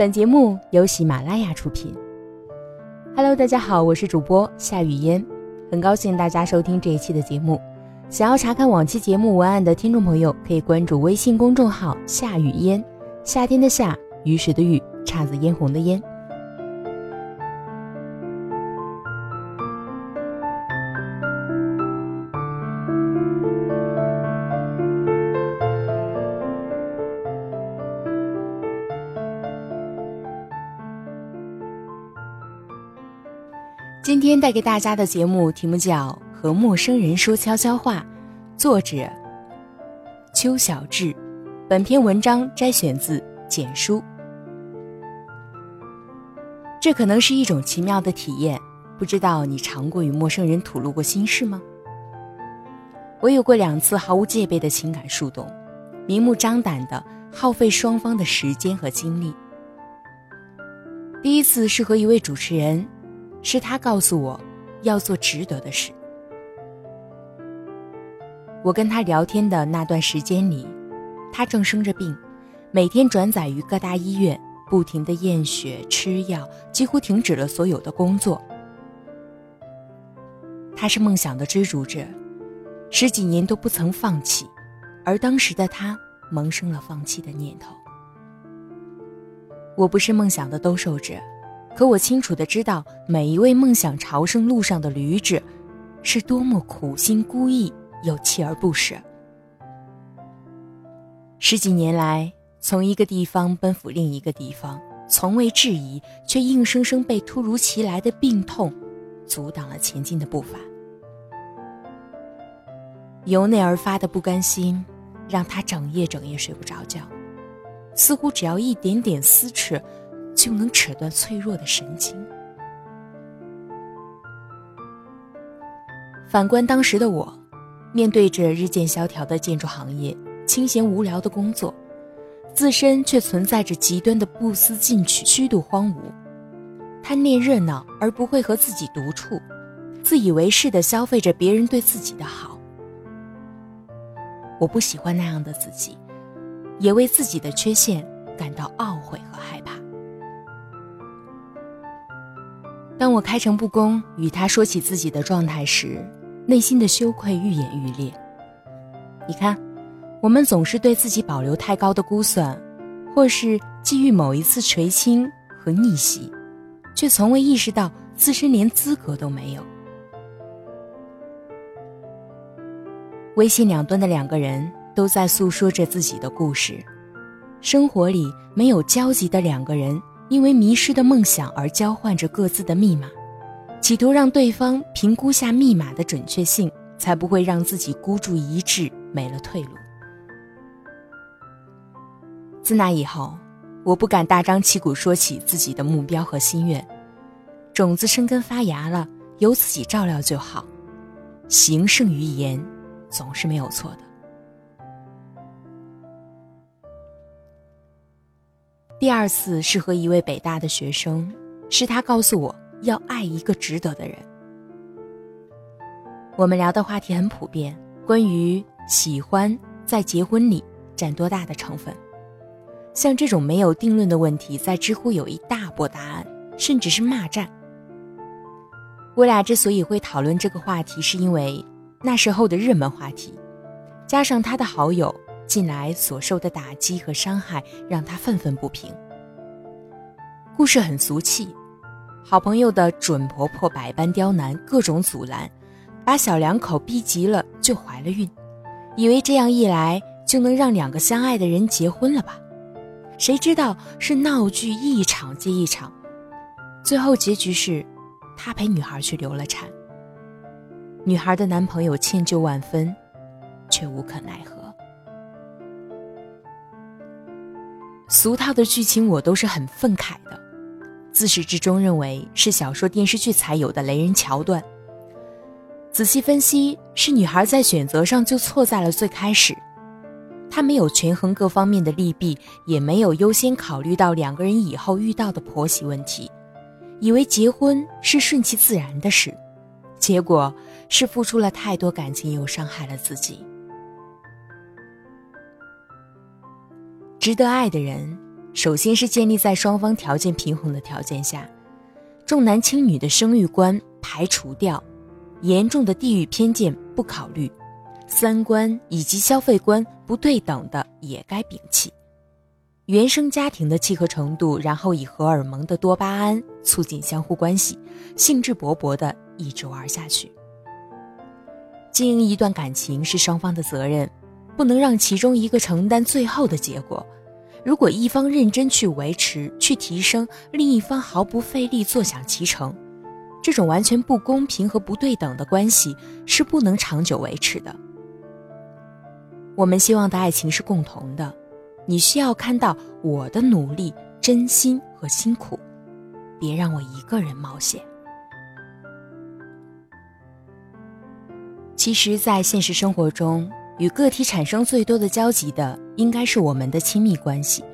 本节目由喜马拉雅出品。Hello，大家好，我是主播夏雨嫣，很高兴大家收听这一期的节目。想要查看往期节目文案的听众朋友，可以关注微信公众号“夏雨嫣”，夏天的夏，雨水的雨，姹紫嫣红的嫣。今天带给大家的节目题目叫《和陌生人说悄悄话》，作者邱小志。本篇文章摘选自简书。这可能是一种奇妙的体验，不知道你尝过与陌生人吐露过心事吗？我有过两次毫无戒备的情感树洞，明目张胆的耗费双方的时间和精力。第一次是和一位主持人。是他告诉我，要做值得的事。我跟他聊天的那段时间里，他正生着病，每天转载于各大医院，不停的验血、吃药，几乎停止了所有的工作。他是梦想的追逐者，十几年都不曾放弃，而当时的他萌生了放弃的念头。我不是梦想的兜售者。可我清楚的知道，每一位梦想朝圣路上的驴子，是多么苦心孤诣又锲而不舍。十几年来，从一个地方奔赴另一个地方，从未质疑，却硬生生被突如其来的病痛阻挡了前进的步伐。由内而发的不甘心，让他整夜整夜睡不着觉，似乎只要一点点撕扯。就能扯断脆弱的神经。反观当时的我，面对着日渐萧条的建筑行业、清闲无聊的工作，自身却存在着极端的不思进取、虚度荒芜，贪恋热闹而不会和自己独处，自以为是的消费着别人对自己的好。我不喜欢那样的自己，也为自己的缺陷感到懊悔和害当我开诚布公与他说起自己的状态时，内心的羞愧愈演愈烈。你看，我们总是对自己保留太高的估算，或是基于某一次垂青和逆袭，却从未意识到自身连资格都没有。微信两端的两个人都在诉说着自己的故事，生活里没有交集的两个人。因为迷失的梦想而交换着各自的密码，企图让对方评估下密码的准确性，才不会让自己孤注一掷没了退路。自那以后，我不敢大张旗鼓说起自己的目标和心愿，种子生根发芽了，由自己照料就好，行胜于言，总是没有错的。第二次是和一位北大的学生，是他告诉我要爱一个值得的人。我们聊的话题很普遍，关于喜欢在结婚里占多大的成分。像这种没有定论的问题，在知乎有一大波答案，甚至是骂战。我俩之所以会讨论这个话题，是因为那时候的热门话题，加上他的好友。近来所受的打击和伤害让他愤愤不平。故事很俗气，好朋友的准婆婆百般刁难，各种阻拦，把小两口逼急了，就怀了孕，以为这样一来就能让两个相爱的人结婚了吧？谁知道是闹剧一场接一场，最后结局是，他陪女孩去流了产。女孩的男朋友歉疚万分，却无可奈何。俗套的剧情我都是很愤慨的，自始至终认为是小说电视剧才有的雷人桥段。仔细分析，是女孩在选择上就错在了最开始，她没有权衡各方面的利弊，也没有优先考虑到两个人以后遇到的婆媳问题，以为结婚是顺其自然的事，结果是付出了太多感情，又伤害了自己。值得爱的人，首先是建立在双方条件平衡的条件下，重男轻女的生育观排除掉，严重的地域偏见不考虑，三观以及消费观不对等的也该摒弃。原生家庭的契合程度，然后以荷尔蒙的多巴胺促进相互关系，兴致勃勃地一直玩下去。经营一段感情是双方的责任，不能让其中一个承担最后的结果。如果一方认真去维持、去提升，另一方毫不费力坐享其成，这种完全不公平和不对等的关系是不能长久维持的。我们希望的爱情是共同的。你需要看到我的努力、真心和辛苦，别让我一个人冒险。其实，在现实生活中，与个体产生最多的交集的，应该是我们的亲密关系。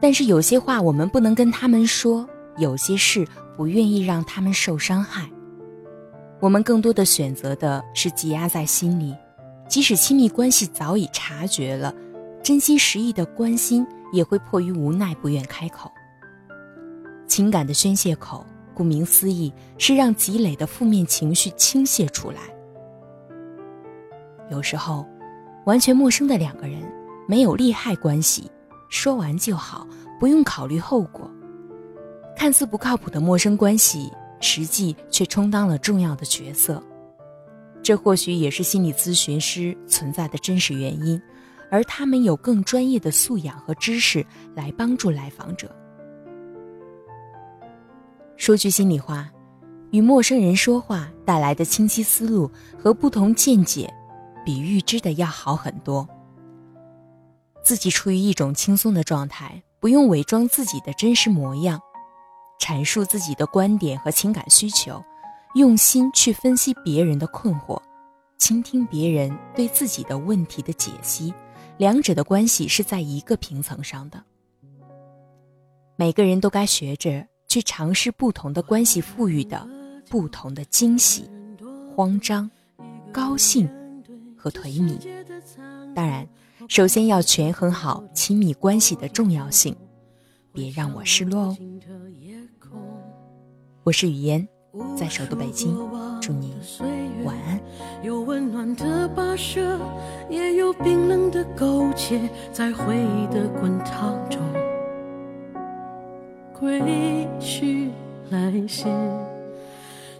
但是，有些话我们不能跟他们说，有些事不愿意让他们受伤害。我们更多的选择的是积压在心里，即使亲密关系早已察觉了。真心实意的关心也会迫于无奈不愿开口。情感的宣泄口，顾名思义是让积累的负面情绪倾泻出来。有时候，完全陌生的两个人，没有利害关系，说完就好，不用考虑后果。看似不靠谱的陌生关系，实际却充当了重要的角色。这或许也是心理咨询师存在的真实原因。而他们有更专业的素养和知识来帮助来访者。说句心里话，与陌生人说话带来的清晰思路和不同见解，比预知的要好很多。自己处于一种轻松的状态，不用伪装自己的真实模样，阐述自己的观点和情感需求，用心去分析别人的困惑，倾听别人对自己的问题的解析。两者的关系是在一个平层上的。每个人都该学着去尝试不同的关系赋予的不同的惊喜、慌张、高兴和颓靡。当然，首先要权衡好亲密关系的重要性，别让我失落哦。我是雨嫣，在首都北京，祝你晚安。有温暖的跋涉，也有冰冷的苟且，在回忆的滚烫中，归去来兮。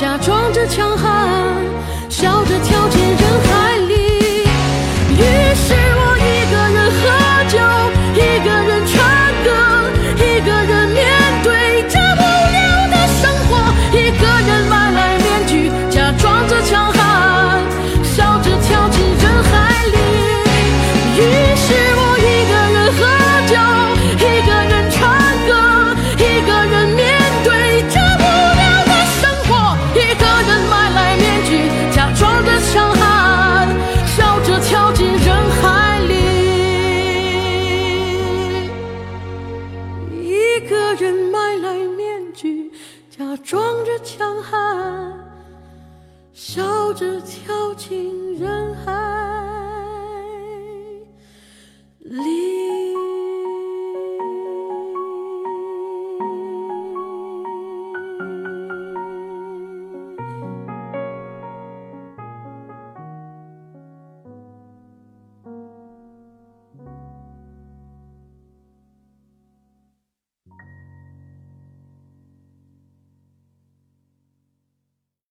假装着强悍笑着跳进人海。